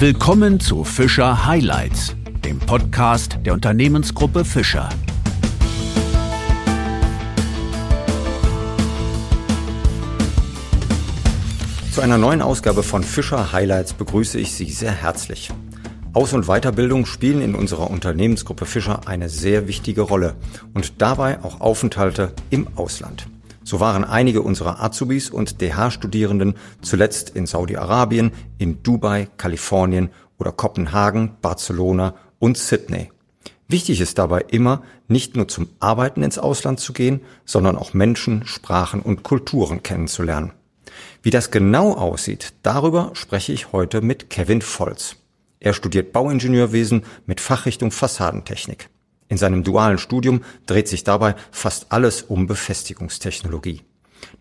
Willkommen zu Fischer Highlights, dem Podcast der Unternehmensgruppe Fischer. Zu einer neuen Ausgabe von Fischer Highlights begrüße ich Sie sehr herzlich. Aus- und Weiterbildung spielen in unserer Unternehmensgruppe Fischer eine sehr wichtige Rolle und dabei auch Aufenthalte im Ausland. So waren einige unserer Azubis und DH-Studierenden zuletzt in Saudi-Arabien, in Dubai, Kalifornien oder Kopenhagen, Barcelona und Sydney. Wichtig ist dabei immer, nicht nur zum Arbeiten ins Ausland zu gehen, sondern auch Menschen, Sprachen und Kulturen kennenzulernen. Wie das genau aussieht, darüber spreche ich heute mit Kevin Volz. Er studiert Bauingenieurwesen mit Fachrichtung Fassadentechnik. In seinem dualen Studium dreht sich dabei fast alles um Befestigungstechnologie.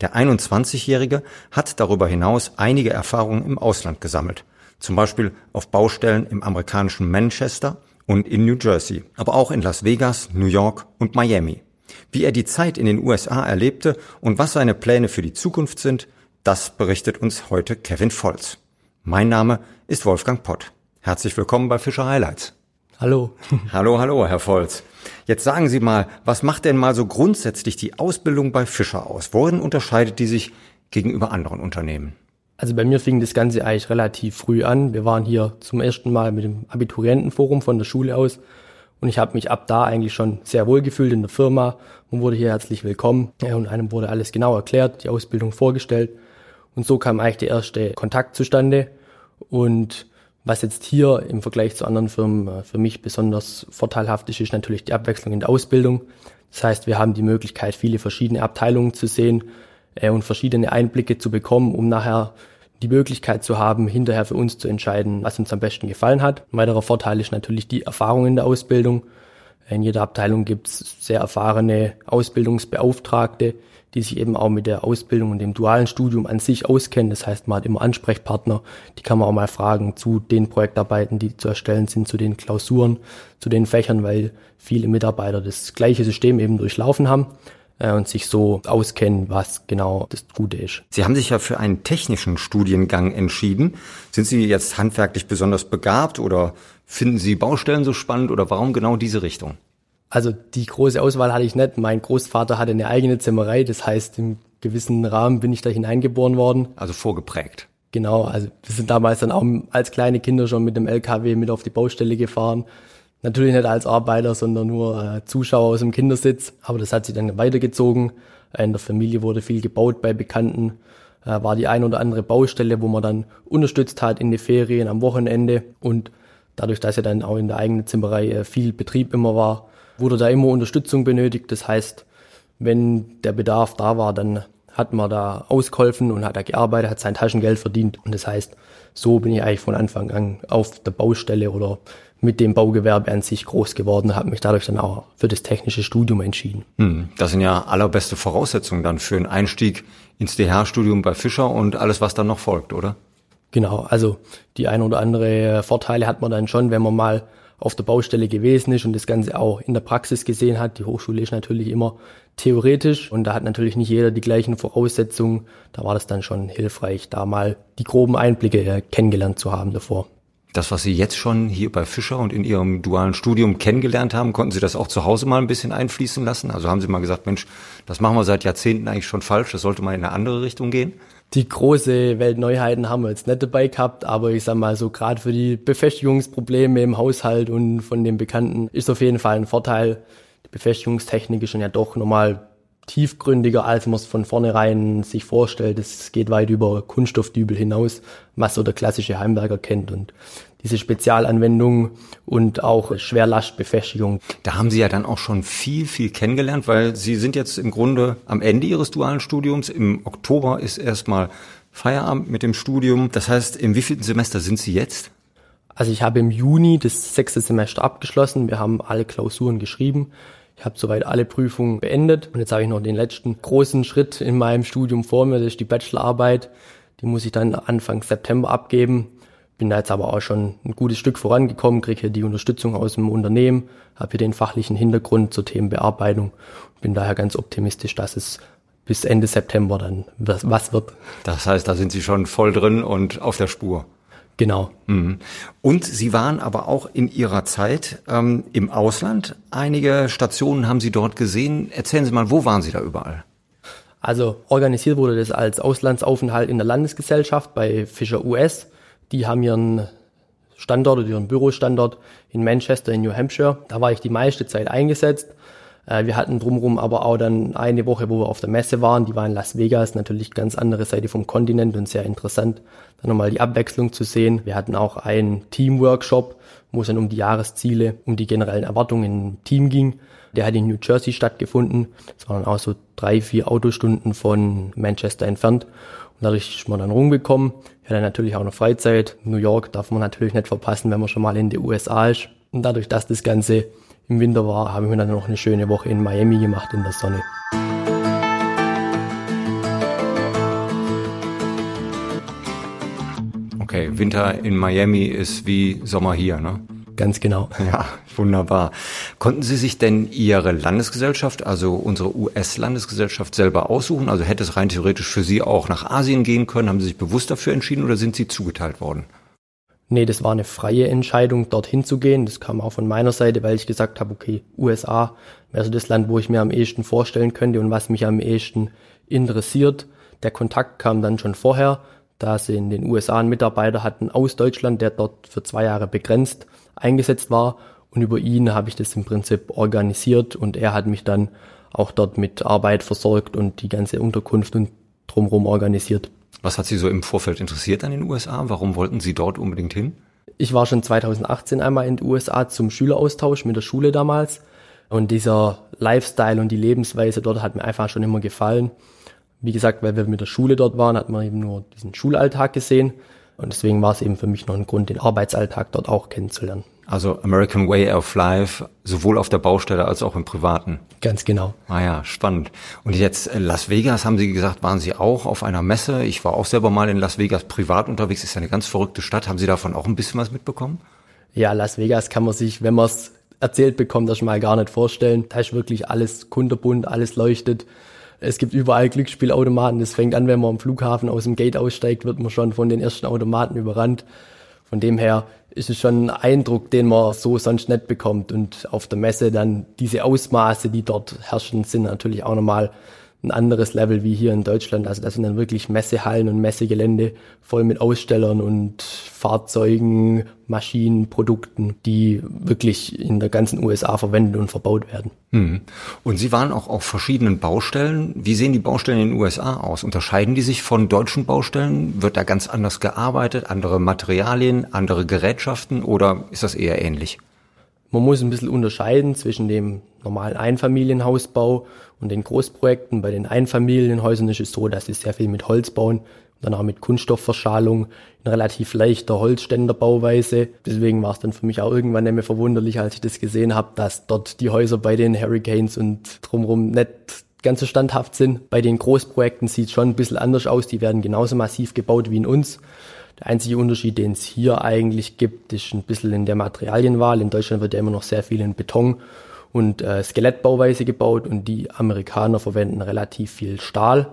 Der 21-Jährige hat darüber hinaus einige Erfahrungen im Ausland gesammelt, zum Beispiel auf Baustellen im amerikanischen Manchester und in New Jersey, aber auch in Las Vegas, New York und Miami. Wie er die Zeit in den USA erlebte und was seine Pläne für die Zukunft sind, das berichtet uns heute Kevin Volz. Mein Name ist Wolfgang Pott. Herzlich willkommen bei Fischer Highlights. Hallo. Hallo, hallo, Herr Volz. Jetzt sagen Sie mal, was macht denn mal so grundsätzlich die Ausbildung bei Fischer aus? Worin unterscheidet die sich gegenüber anderen Unternehmen? Also bei mir fing das Ganze eigentlich relativ früh an. Wir waren hier zum ersten Mal mit dem Abiturientenforum von der Schule aus und ich habe mich ab da eigentlich schon sehr wohl gefühlt in der Firma und wurde hier herzlich willkommen. Und einem wurde alles genau erklärt, die Ausbildung vorgestellt und so kam eigentlich der erste Kontakt zustande und was jetzt hier im Vergleich zu anderen Firmen äh, für mich besonders vorteilhaft ist, ist natürlich die Abwechslung in der Ausbildung. Das heißt, wir haben die Möglichkeit, viele verschiedene Abteilungen zu sehen äh, und verschiedene Einblicke zu bekommen, um nachher die Möglichkeit zu haben, hinterher für uns zu entscheiden, was uns am besten gefallen hat. Ein weiterer Vorteil ist natürlich die Erfahrung in der Ausbildung. In jeder Abteilung gibt es sehr erfahrene Ausbildungsbeauftragte, die sich eben auch mit der Ausbildung und dem dualen Studium an sich auskennen. Das heißt, man hat immer Ansprechpartner, die kann man auch mal fragen zu den Projektarbeiten, die zu erstellen sind, zu den Klausuren, zu den Fächern, weil viele Mitarbeiter das gleiche System eben durchlaufen haben äh, und sich so auskennen, was genau das Gute ist. Sie haben sich ja für einen technischen Studiengang entschieden. Sind Sie jetzt handwerklich besonders begabt oder finden Sie Baustellen so spannend oder warum genau diese Richtung? Also die große Auswahl hatte ich nicht. Mein Großvater hatte eine eigene Zimmerei, das heißt, im gewissen Rahmen bin ich da hineingeboren worden. Also vorgeprägt. Genau, also wir sind damals dann auch als kleine Kinder schon mit dem LKW mit auf die Baustelle gefahren. Natürlich nicht als Arbeiter, sondern nur äh, Zuschauer aus dem Kindersitz. Aber das hat sich dann weitergezogen. In der Familie wurde viel gebaut bei Bekannten. Äh, war die ein oder andere Baustelle, wo man dann unterstützt hat in die Ferien, am Wochenende. Und dadurch, dass ja dann auch in der eigenen Zimmerei äh, viel Betrieb immer war, wurde da immer Unterstützung benötigt. Das heißt, wenn der Bedarf da war, dann hat man da ausgeholfen und hat da gearbeitet, hat sein Taschengeld verdient. Und das heißt, so bin ich eigentlich von Anfang an auf der Baustelle oder mit dem Baugewerbe an sich groß geworden, habe mich dadurch dann auch für das technische Studium entschieden. Hm, das sind ja allerbeste Voraussetzungen dann für einen Einstieg ins DH-Studium bei Fischer und alles, was dann noch folgt, oder? Genau, also die ein oder andere Vorteile hat man dann schon, wenn man mal auf der Baustelle gewesen ist und das Ganze auch in der Praxis gesehen hat. Die Hochschule ist natürlich immer theoretisch und da hat natürlich nicht jeder die gleichen Voraussetzungen. Da war das dann schon hilfreich, da mal die groben Einblicke äh, kennengelernt zu haben davor. Das, was Sie jetzt schon hier bei Fischer und in Ihrem dualen Studium kennengelernt haben, konnten Sie das auch zu Hause mal ein bisschen einfließen lassen? Also haben Sie mal gesagt, Mensch, das machen wir seit Jahrzehnten eigentlich schon falsch, das sollte mal in eine andere Richtung gehen? Die große Weltneuheiten haben wir jetzt nicht dabei gehabt, aber ich sag mal so, gerade für die Befestigungsprobleme im Haushalt und von den Bekannten ist auf jeden Fall ein Vorteil. Die Befestigungstechnik ist schon ja doch nochmal tiefgründiger, als man es von vornherein sich vorstellt. Es geht weit über Kunststoffdübel hinaus, was so der klassische Heimwerker kennt. Und diese Spezialanwendung und auch Schwerlastbefestigung. Da haben Sie ja dann auch schon viel, viel kennengelernt, weil Sie sind jetzt im Grunde am Ende Ihres dualen Studiums. Im Oktober ist erstmal Feierabend mit dem Studium. Das heißt, im wievielten Semester sind Sie jetzt? Also ich habe im Juni das sechste Semester abgeschlossen. Wir haben alle Klausuren geschrieben. Ich habe soweit alle Prüfungen beendet und jetzt habe ich noch den letzten großen Schritt in meinem Studium vor mir, das ist die Bachelorarbeit. Die muss ich dann Anfang September abgeben. Bin da jetzt aber auch schon ein gutes Stück vorangekommen, kriege hier die Unterstützung aus dem Unternehmen, habe hier den fachlichen Hintergrund zur Themenbearbeitung bin daher ganz optimistisch, dass es bis Ende September dann was wird. Das heißt, da sind Sie schon voll drin und auf der Spur. Genau. Mhm. Und Sie waren aber auch in Ihrer Zeit ähm, im Ausland. Einige Stationen haben Sie dort gesehen. Erzählen Sie mal, wo waren Sie da überall? Also organisiert wurde das als Auslandsaufenthalt in der Landesgesellschaft bei Fischer US. Die haben ihren Standort oder ihren Bürostandort in Manchester in New Hampshire. Da war ich die meiste Zeit eingesetzt. Äh, wir hatten drumherum aber auch dann eine Woche, wo wir auf der Messe waren. Die war in Las Vegas, natürlich ganz andere Seite vom Kontinent und sehr interessant, dann nochmal die Abwechslung zu sehen. Wir hatten auch einen Teamworkshop, wo es dann um die Jahresziele, um die generellen Erwartungen im Team ging. Der hat in New Jersey stattgefunden. Das waren auch so drei, vier Autostunden von Manchester entfernt. Und dadurch ist man dann rumgekommen. Ja, dann natürlich auch noch Freizeit. New York darf man natürlich nicht verpassen, wenn man schon mal in den USA ist. Und dadurch, dass das Ganze im Winter war, haben wir dann noch eine schöne Woche in Miami gemacht in der Sonne. Okay, Winter in Miami ist wie Sommer hier, ne? Ganz genau. Ja, wunderbar. Konnten Sie sich denn Ihre Landesgesellschaft, also unsere US-Landesgesellschaft selber aussuchen? Also hätte es rein theoretisch für Sie auch nach Asien gehen können? Haben Sie sich bewusst dafür entschieden oder sind Sie zugeteilt worden? Nee, das war eine freie Entscheidung, dorthin zu gehen. Das kam auch von meiner Seite, weil ich gesagt habe, okay, USA wäre so das Land, wo ich mir am ehesten vorstellen könnte und was mich am ehesten interessiert. Der Kontakt kam dann schon vorher, da sie in den USA einen Mitarbeiter hatten aus Deutschland, der dort für zwei Jahre begrenzt eingesetzt war. Und über ihn habe ich das im Prinzip organisiert und er hat mich dann auch dort mit Arbeit versorgt und die ganze Unterkunft und drumherum organisiert. Was hat Sie so im Vorfeld interessiert an den USA? Warum wollten Sie dort unbedingt hin? Ich war schon 2018 einmal in den USA zum Schüleraustausch mit der Schule damals. Und dieser Lifestyle und die Lebensweise dort hat mir einfach schon immer gefallen. Wie gesagt, weil wir mit der Schule dort waren, hat man eben nur diesen Schulalltag gesehen. Und deswegen war es eben für mich noch ein Grund, den Arbeitsalltag dort auch kennenzulernen. Also American Way of Life, sowohl auf der Baustelle als auch im Privaten. Ganz genau. Ah ja, spannend. Und jetzt äh, Las Vegas, haben Sie gesagt, waren Sie auch auf einer Messe? Ich war auch selber mal in Las Vegas privat unterwegs. Ist ja eine ganz verrückte Stadt. Haben Sie davon auch ein bisschen was mitbekommen? Ja, Las Vegas kann man sich, wenn man es erzählt bekommt, das schon mal gar nicht vorstellen. Da ist wirklich alles kunterbunt, alles leuchtet. Es gibt überall Glücksspielautomaten. Das fängt an, wenn man am Flughafen aus dem Gate aussteigt, wird man schon von den ersten Automaten überrannt. Von dem her ist es schon ein Eindruck, den man so sonst nicht bekommt. Und auf der Messe dann diese Ausmaße, die dort herrschen, sind natürlich auch nochmal ein anderes Level wie hier in Deutschland. Also das sind dann wirklich Messehallen und Messegelände voll mit Ausstellern und Fahrzeugen, Maschinen, Produkten, die wirklich in der ganzen USA verwendet und verbaut werden. Hm. Und Sie waren auch auf verschiedenen Baustellen. Wie sehen die Baustellen in den USA aus? Unterscheiden die sich von deutschen Baustellen? Wird da ganz anders gearbeitet? Andere Materialien, andere Gerätschaften oder ist das eher ähnlich? Man muss ein bisschen unterscheiden zwischen dem normalen Einfamilienhausbau und den Großprojekten. Bei den Einfamilienhäusern ist es so, dass sie sehr viel mit Holz bauen und dann auch mit Kunststoffverschalung in relativ leichter Holzständerbauweise. Deswegen war es dann für mich auch irgendwann nicht mehr verwunderlich, als ich das gesehen habe, dass dort die Häuser bei den Hurricanes und drumherum nicht ganz so standhaft sind. Bei den Großprojekten sieht es schon ein bisschen anders aus. Die werden genauso massiv gebaut wie in uns. Der einzige Unterschied, den es hier eigentlich gibt, ist ein bisschen in der Materialienwahl. In Deutschland wird ja immer noch sehr viel in Beton und äh, Skelettbauweise gebaut und die Amerikaner verwenden relativ viel Stahl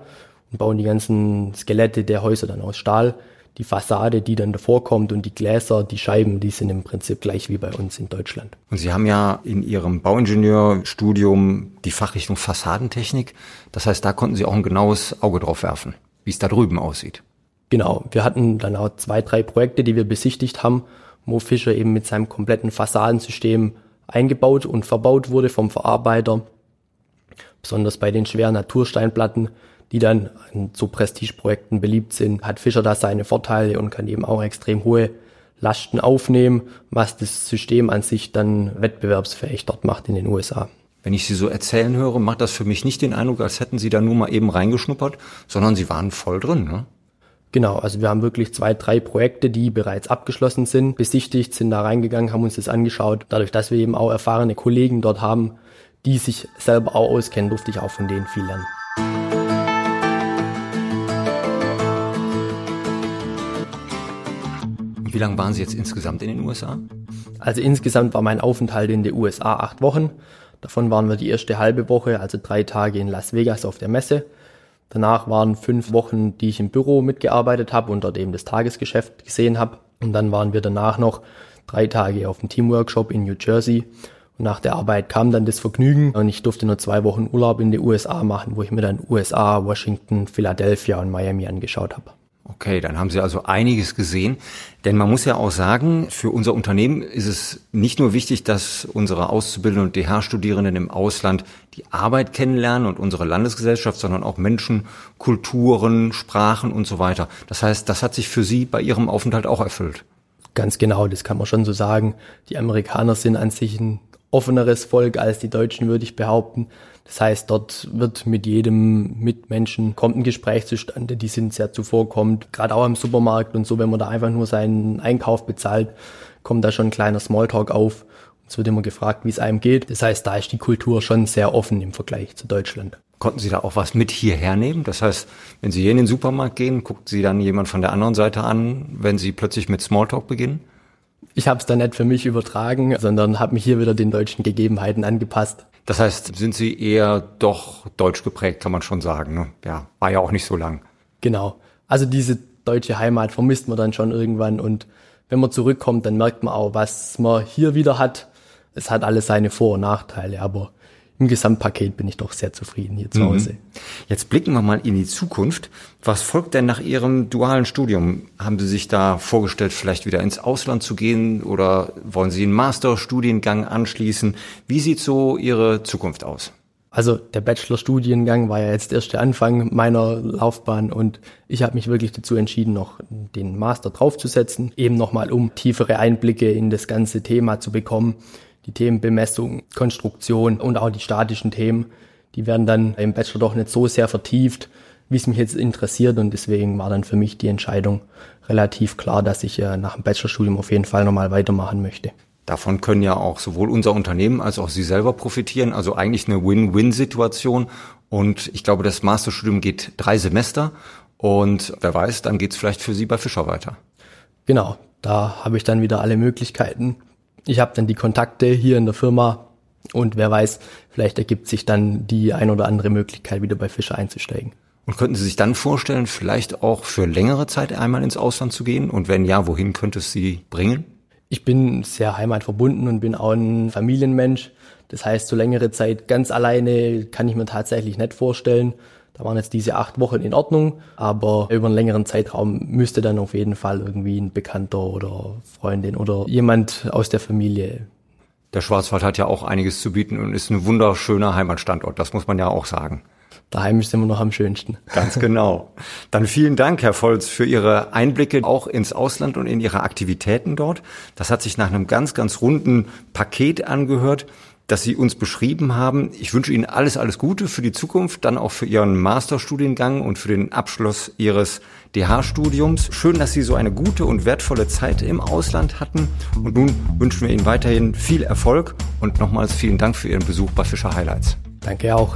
und bauen die ganzen Skelette der Häuser dann aus Stahl. Die Fassade, die dann davor kommt und die Gläser, die Scheiben, die sind im Prinzip gleich wie bei uns in Deutschland. Und Sie haben ja in Ihrem Bauingenieurstudium die Fachrichtung Fassadentechnik. Das heißt, da konnten Sie auch ein genaues Auge drauf werfen, wie es da drüben aussieht. Genau, wir hatten dann auch zwei, drei Projekte, die wir besichtigt haben, wo Fischer eben mit seinem kompletten Fassadensystem eingebaut und verbaut wurde vom Verarbeiter. Besonders bei den schweren Natursteinplatten, die dann so Prestigeprojekten beliebt sind, hat Fischer da seine Vorteile und kann eben auch extrem hohe Lasten aufnehmen, was das System an sich dann wettbewerbsfähig dort macht in den USA. Wenn ich Sie so erzählen höre, macht das für mich nicht den Eindruck, als hätten Sie da nur mal eben reingeschnuppert, sondern Sie waren voll drin, ne? Genau, also wir haben wirklich zwei, drei Projekte, die bereits abgeschlossen sind, besichtigt, sind da reingegangen, haben uns das angeschaut. Dadurch, dass wir eben auch erfahrene Kollegen dort haben, die sich selber auch auskennen, durfte ich auch von denen viel lernen. Wie lange waren Sie jetzt insgesamt in den USA? Also insgesamt war mein Aufenthalt in den USA acht Wochen. Davon waren wir die erste halbe Woche, also drei Tage in Las Vegas auf der Messe. Danach waren fünf Wochen, die ich im Büro mitgearbeitet habe und dort eben das Tagesgeschäft gesehen habe. Und dann waren wir danach noch drei Tage auf dem Teamworkshop in New Jersey. Und nach der Arbeit kam dann das Vergnügen und ich durfte nur zwei Wochen Urlaub in die USA machen, wo ich mir dann USA, Washington, Philadelphia und Miami angeschaut habe. Okay, dann haben Sie also einiges gesehen. Denn man muss ja auch sagen, für unser Unternehmen ist es nicht nur wichtig, dass unsere Auszubildenden und DH-Studierenden im Ausland die Arbeit kennenlernen und unsere Landesgesellschaft, sondern auch Menschen, Kulturen, Sprachen und so weiter. Das heißt, das hat sich für Sie bei Ihrem Aufenthalt auch erfüllt. Ganz genau, das kann man schon so sagen. Die Amerikaner sind an sich ein offeneres Volk als die Deutschen, würde ich behaupten. Das heißt, dort wird mit jedem Mitmenschen kommt ein Gespräch zustande, die sind sehr zuvorkommend, gerade auch im Supermarkt und so, wenn man da einfach nur seinen Einkauf bezahlt, kommt da schon ein kleiner Smalltalk auf. Es wird immer gefragt, wie es einem geht. Das heißt, da ist die Kultur schon sehr offen im Vergleich zu Deutschland. Konnten Sie da auch was mit hierher nehmen? Das heißt, wenn Sie hier in den Supermarkt gehen, guckt Sie dann jemand von der anderen Seite an, wenn Sie plötzlich mit Smalltalk beginnen? Ich habe es dann nicht für mich übertragen, sondern habe mich hier wieder den deutschen Gegebenheiten angepasst. Das heißt, sind Sie eher doch deutsch geprägt, kann man schon sagen. Ne? Ja, war ja auch nicht so lang. Genau. Also diese deutsche Heimat vermisst man dann schon irgendwann und wenn man zurückkommt, dann merkt man auch, was man hier wieder hat. Es hat alles seine Vor- und Nachteile, aber im Gesamtpaket bin ich doch sehr zufrieden hier zu mhm. Hause. Jetzt blicken wir mal in die Zukunft. Was folgt denn nach Ihrem dualen Studium? Haben Sie sich da vorgestellt, vielleicht wieder ins Ausland zu gehen oder wollen Sie einen Masterstudiengang anschließen? Wie sieht so Ihre Zukunft aus? Also der Bachelorstudiengang war ja jetzt der erste Anfang meiner Laufbahn und ich habe mich wirklich dazu entschieden, noch den Master draufzusetzen, eben nochmal um tiefere Einblicke in das ganze Thema zu bekommen die Themen Bemessung, Konstruktion und auch die statischen Themen, die werden dann im Bachelor doch nicht so sehr vertieft, wie es mich jetzt interessiert und deswegen war dann für mich die Entscheidung relativ klar, dass ich äh, nach dem Bachelorstudium auf jeden Fall nochmal weitermachen möchte. Davon können ja auch sowohl unser Unternehmen als auch Sie selber profitieren, also eigentlich eine Win-Win-Situation. Und ich glaube, das Masterstudium geht drei Semester und wer weiß, dann geht es vielleicht für Sie bei Fischer weiter. Genau, da habe ich dann wieder alle Möglichkeiten, ich habe dann die Kontakte hier in der Firma und wer weiß, vielleicht ergibt sich dann die ein oder andere Möglichkeit, wieder bei Fischer einzusteigen. Und könnten Sie sich dann vorstellen, vielleicht auch für längere Zeit einmal ins Ausland zu gehen? Und wenn ja, wohin könnte es Sie bringen? Ich bin sehr heimatverbunden und bin auch ein Familienmensch. Das heißt, so längere Zeit ganz alleine kann ich mir tatsächlich nicht vorstellen. Da waren jetzt diese acht Wochen in Ordnung, aber über einen längeren Zeitraum müsste dann auf jeden Fall irgendwie ein Bekannter oder Freundin oder jemand aus der Familie. Der Schwarzwald hat ja auch einiges zu bieten und ist ein wunderschöner Heimatstandort, das muss man ja auch sagen. Daheim ist immer noch am schönsten. Ganz genau. Dann vielen Dank, Herr Volz, für Ihre Einblicke auch ins Ausland und in Ihre Aktivitäten dort. Das hat sich nach einem ganz, ganz runden Paket angehört dass Sie uns beschrieben haben. Ich wünsche Ihnen alles, alles Gute für die Zukunft, dann auch für Ihren Masterstudiengang und für den Abschluss Ihres DH-Studiums. Schön, dass Sie so eine gute und wertvolle Zeit im Ausland hatten. Und nun wünschen wir Ihnen weiterhin viel Erfolg und nochmals vielen Dank für Ihren Besuch bei Fischer Highlights. Danke auch.